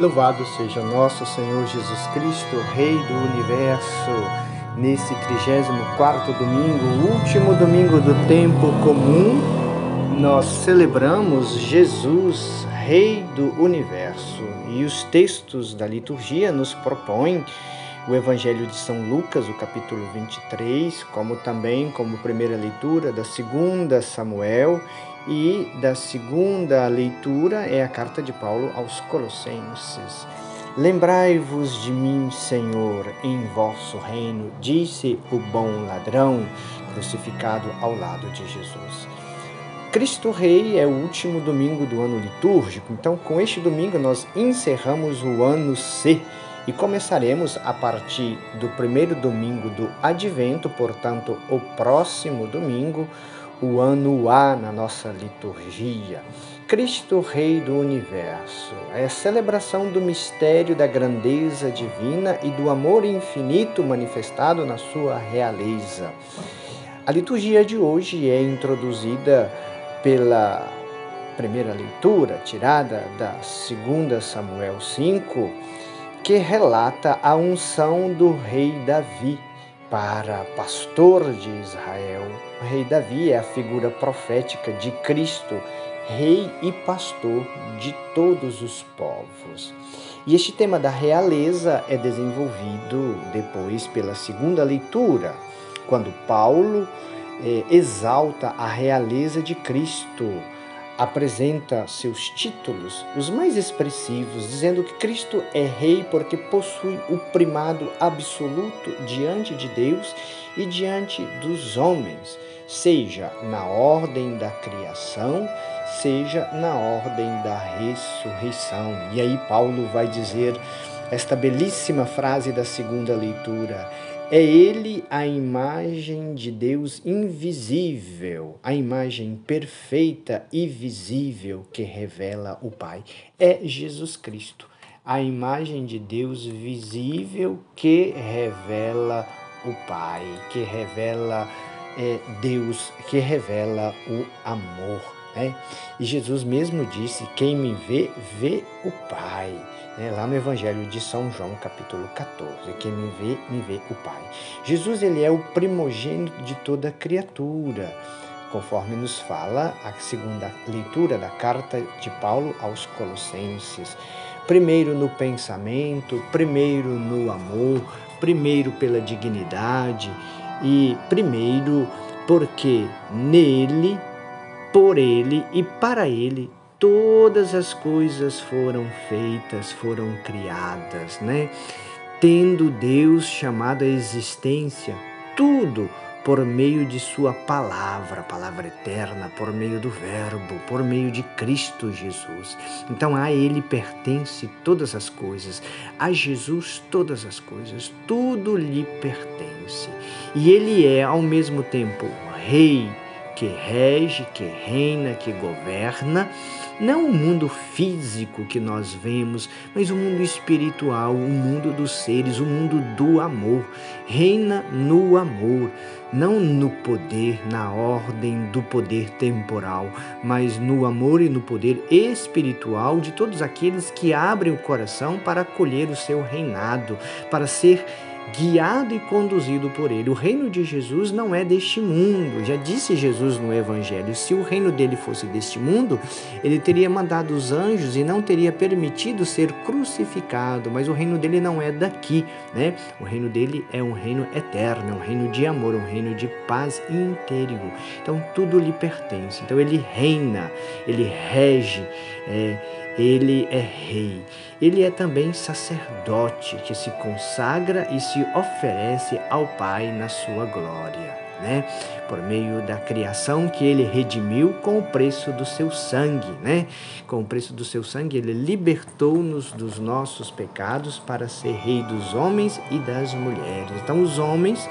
Louvado seja nosso Senhor Jesus Cristo, Rei do Universo, nesse 34 domingo, último domingo do tempo comum, nós celebramos Jesus, Rei do Universo. E os textos da liturgia nos propõem o Evangelho de São Lucas, o capítulo 23, como também como primeira leitura da segunda Samuel e da segunda leitura é a carta de Paulo aos Colossenses. Lembrai-vos de mim, Senhor, em vosso reino, disse o bom ladrão crucificado ao lado de Jesus. Cristo Rei é o último domingo do ano litúrgico, então com este domingo nós encerramos o ano C e começaremos a partir do primeiro domingo do Advento, portanto, o próximo domingo, o ano A na nossa liturgia. Cristo Rei do Universo é a celebração do mistério da grandeza divina e do amor infinito manifestado na sua realeza. A liturgia de hoje é introduzida pela primeira leitura, tirada da 2 Samuel 5, que relata a unção do rei Davi para pastor de Israel. O rei Davi é a figura profética de Cristo, rei e pastor de todos os povos. E este tema da realeza é desenvolvido depois pela segunda leitura, quando Paulo eh, exalta a realeza de Cristo apresenta seus títulos, os mais expressivos, dizendo que Cristo é rei porque possui o primado absoluto diante de Deus e diante dos homens, seja na ordem da criação, seja na ordem da ressurreição. E aí Paulo vai dizer esta belíssima frase da segunda leitura: é ele a imagem de Deus invisível, a imagem perfeita e visível que revela o Pai. É Jesus Cristo, a imagem de Deus visível que revela o Pai, que revela é, Deus, que revela o amor. Né? E Jesus mesmo disse: Quem me vê, vê o Pai né, lá no Evangelho de São João, capítulo 14. Quem me vê, me vê o Pai. Jesus ele é o primogênito de toda criatura, conforme nos fala a segunda leitura da carta de Paulo aos Colossenses. Primeiro no pensamento, primeiro no amor, primeiro pela dignidade e primeiro porque nele, por ele e para ele todas as coisas foram feitas, foram criadas, né? Tendo Deus chamado a existência tudo por meio de Sua palavra, palavra eterna, por meio do Verbo, por meio de Cristo Jesus. Então a Ele pertence todas as coisas, a Jesus todas as coisas, tudo lhe pertence. E Ele é ao mesmo tempo Rei, que rege, que reina, que governa, não o mundo físico que nós vemos, mas o mundo espiritual, o mundo dos seres, o mundo do amor. Reina no amor, não no poder, na ordem do poder temporal, mas no amor e no poder espiritual de todos aqueles que abrem o coração para acolher o seu reinado, para ser guiado e conduzido por ele. O reino de Jesus não é deste mundo. Já disse Jesus no Evangelho: se o reino dele fosse deste mundo, ele teria mandado os anjos e não teria permitido ser crucificado. Mas o reino dele não é daqui, né? O reino dele é um reino eterno, é um reino de amor, um reino de paz interior. Então tudo lhe pertence. Então ele reina, ele rege. É, ele é rei. Ele é também sacerdote que se consagra e se oferece ao Pai na sua glória, né? Por meio da criação que ele redimiu com o preço do seu sangue, né? Com o preço do seu sangue, ele libertou-nos dos nossos pecados para ser rei dos homens e das mulheres. Então, os homens,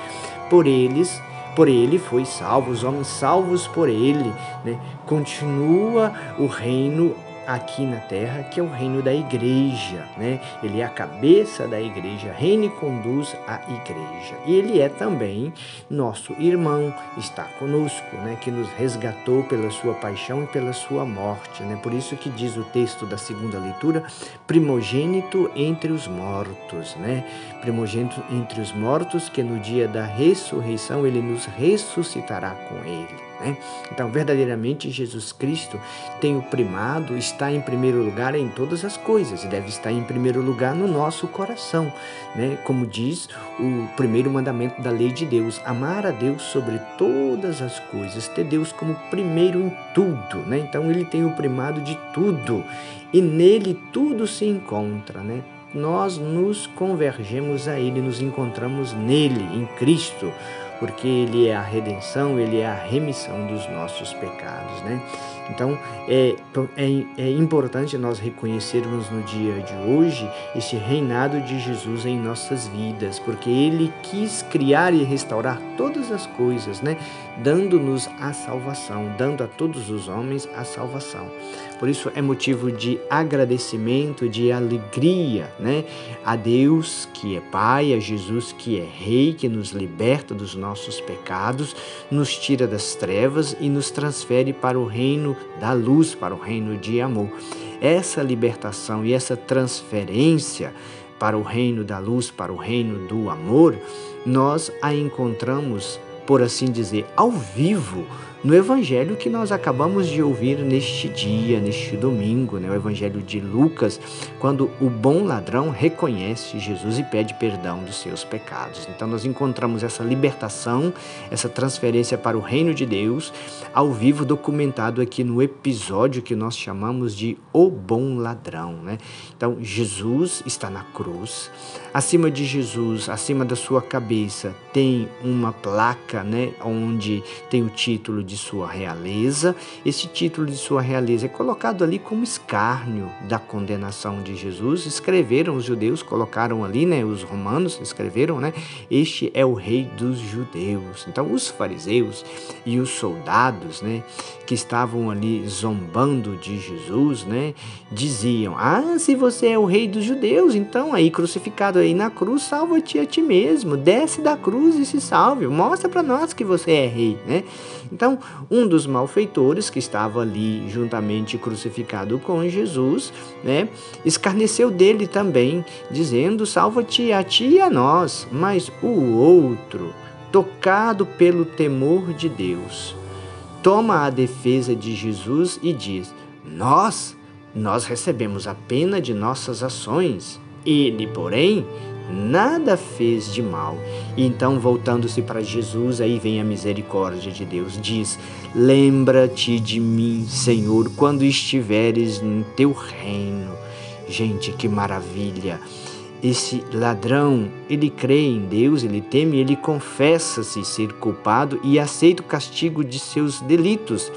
por eles, por ele foi salvo, os homens salvos por ele, né? Continua o reino aqui na terra, que é o reino da igreja, né? Ele é a cabeça da igreja, reina e conduz a igreja. E ele é também nosso irmão, está conosco, né? Que nos resgatou pela sua paixão e pela sua morte, né? Por isso que diz o texto da segunda leitura, primogênito entre os mortos, né? Primogênito entre os mortos, que no dia da ressurreição ele nos ressuscitará com ele. Né? Então, verdadeiramente, Jesus Cristo tem o primado, está em primeiro lugar em todas as coisas e deve estar em primeiro lugar no nosso coração. Né? Como diz o primeiro mandamento da lei de Deus: amar a Deus sobre todas as coisas, ter Deus como primeiro em tudo. Né? Então, ele tem o primado de tudo e nele tudo se encontra. Né? Nós nos convergemos a Ele, nos encontramos nele, em Cristo porque Ele é a redenção, Ele é a remissão dos nossos pecados, né? Então é, é, é importante nós reconhecermos no dia de hoje esse reinado de Jesus em nossas vidas, porque Ele quis criar e restaurar todas as coisas, né? Dando-nos a salvação, dando a todos os homens a salvação. Por isso é motivo de agradecimento, de alegria, né? A Deus que é Pai, a Jesus que é Rei, que nos liberta dos nossos pecados, nos tira das trevas e nos transfere para o reino da luz, para o reino de amor. Essa libertação e essa transferência para o reino da luz, para o reino do amor, nós a encontramos, por assim dizer, ao vivo no evangelho que nós acabamos de ouvir neste dia, neste domingo, né? o evangelho de Lucas, quando o bom ladrão reconhece Jesus e pede perdão dos seus pecados. Então nós encontramos essa libertação, essa transferência para o reino de Deus, ao vivo documentado aqui no episódio que nós chamamos de O Bom Ladrão. Né? Então Jesus está na cruz, acima de Jesus, acima da sua cabeça, tem uma placa né, onde tem o título de de sua realeza. Esse título de sua realeza é colocado ali como escárnio da condenação de Jesus. Escreveram os judeus, colocaram ali, né, os romanos escreveram, né, este é o rei dos judeus. Então os fariseus e os soldados, né, que estavam ali zombando de Jesus, né, diziam: "Ah, se você é o rei dos judeus, então aí crucificado aí na cruz, salva-te a ti mesmo. Desce da cruz e se salve. Mostra para nós que você é rei", né? Então, um dos malfeitores que estava ali juntamente crucificado com Jesus, né, escarneceu dele também, dizendo: Salva-te a ti e a nós. Mas o outro, tocado pelo temor de Deus, toma a defesa de Jesus e diz: Nós, nós recebemos a pena de nossas ações. Ele, porém, nada fez de mal. E então, voltando-se para Jesus, aí vem a misericórdia de Deus, diz: Lembra-te de mim, Senhor, quando estiveres no teu reino. Gente, que maravilha! Esse ladrão, ele crê em Deus, ele teme, ele confessa-se ser culpado e aceita o castigo de seus delitos.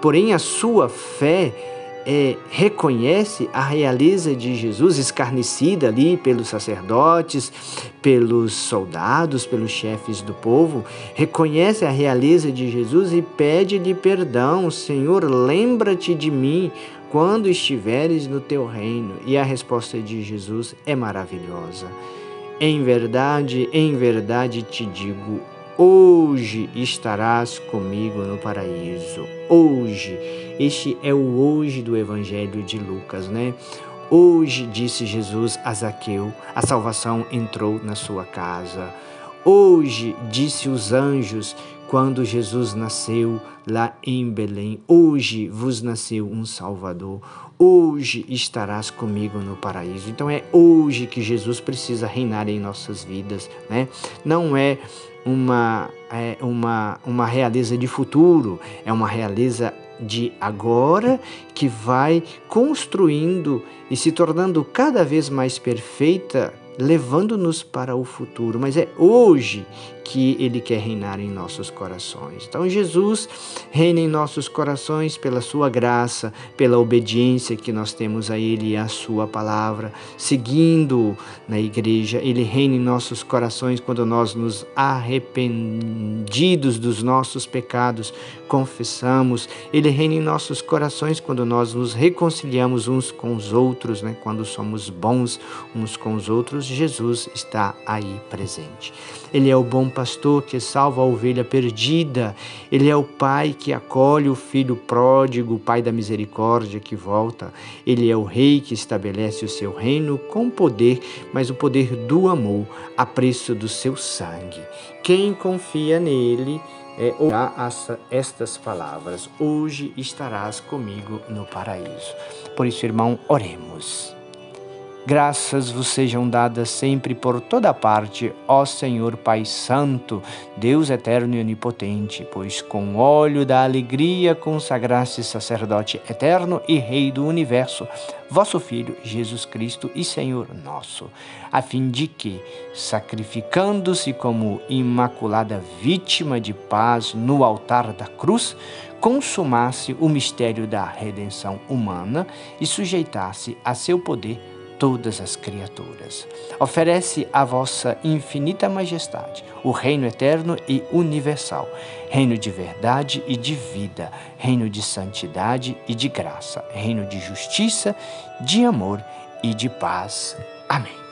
Porém, a sua fé é, reconhece a realeza de Jesus escarnecida ali pelos sacerdotes, pelos soldados, pelos chefes do povo, reconhece a realeza de Jesus e pede-lhe perdão. Senhor, lembra-te de mim quando estiveres no teu reino. E a resposta de Jesus é maravilhosa. Em verdade, em verdade te digo, Hoje estarás comigo no paraíso. Hoje. Este é o hoje do Evangelho de Lucas, né? Hoje, disse Jesus a Zaqueu, a salvação entrou na sua casa. Hoje, disse os anjos, quando Jesus nasceu lá em Belém. Hoje vos nasceu um Salvador. Hoje estarás comigo no paraíso. Então é hoje que Jesus precisa reinar em nossas vidas, né? Não é uma, é uma, uma realeza de futuro, é uma realeza de agora que vai construindo e se tornando cada vez mais perfeita, levando-nos para o futuro. Mas é hoje que Ele quer reinar em nossos corações. Então, Jesus reina em nossos corações pela Sua graça, pela obediência que nós temos a Ele e à Sua palavra, seguindo na igreja. Ele reina em nossos corações quando nós nos arrependidos dos nossos pecados, confessamos. Ele reina em nossos corações quando nós nos reconciliamos uns com os outros, né? quando somos bons uns com os outros. Jesus está aí presente. Ele é o bom pastor que salva a ovelha perdida. Ele é o pai que acolhe o filho pródigo, o pai da misericórdia que volta. Ele é o rei que estabelece o seu reino com poder, mas o poder do amor, a preço do seu sangue. Quem confia nele é, ouvirá estas palavras: Hoje estarás comigo no paraíso. Por isso, irmão, oremos. Graças vos sejam dadas sempre por toda parte, ó Senhor Pai Santo, Deus eterno e onipotente, pois com óleo da alegria consagraste sacerdote eterno e Rei do universo, vosso Filho Jesus Cristo e Senhor nosso, a fim de que, sacrificando-se como imaculada vítima de paz no altar da cruz, consumasse o mistério da redenção humana e sujeitasse a seu poder todas as criaturas. Oferece a vossa infinita majestade o reino eterno e universal, reino de verdade e de vida, reino de santidade e de graça, reino de justiça, de amor e de paz. Amém.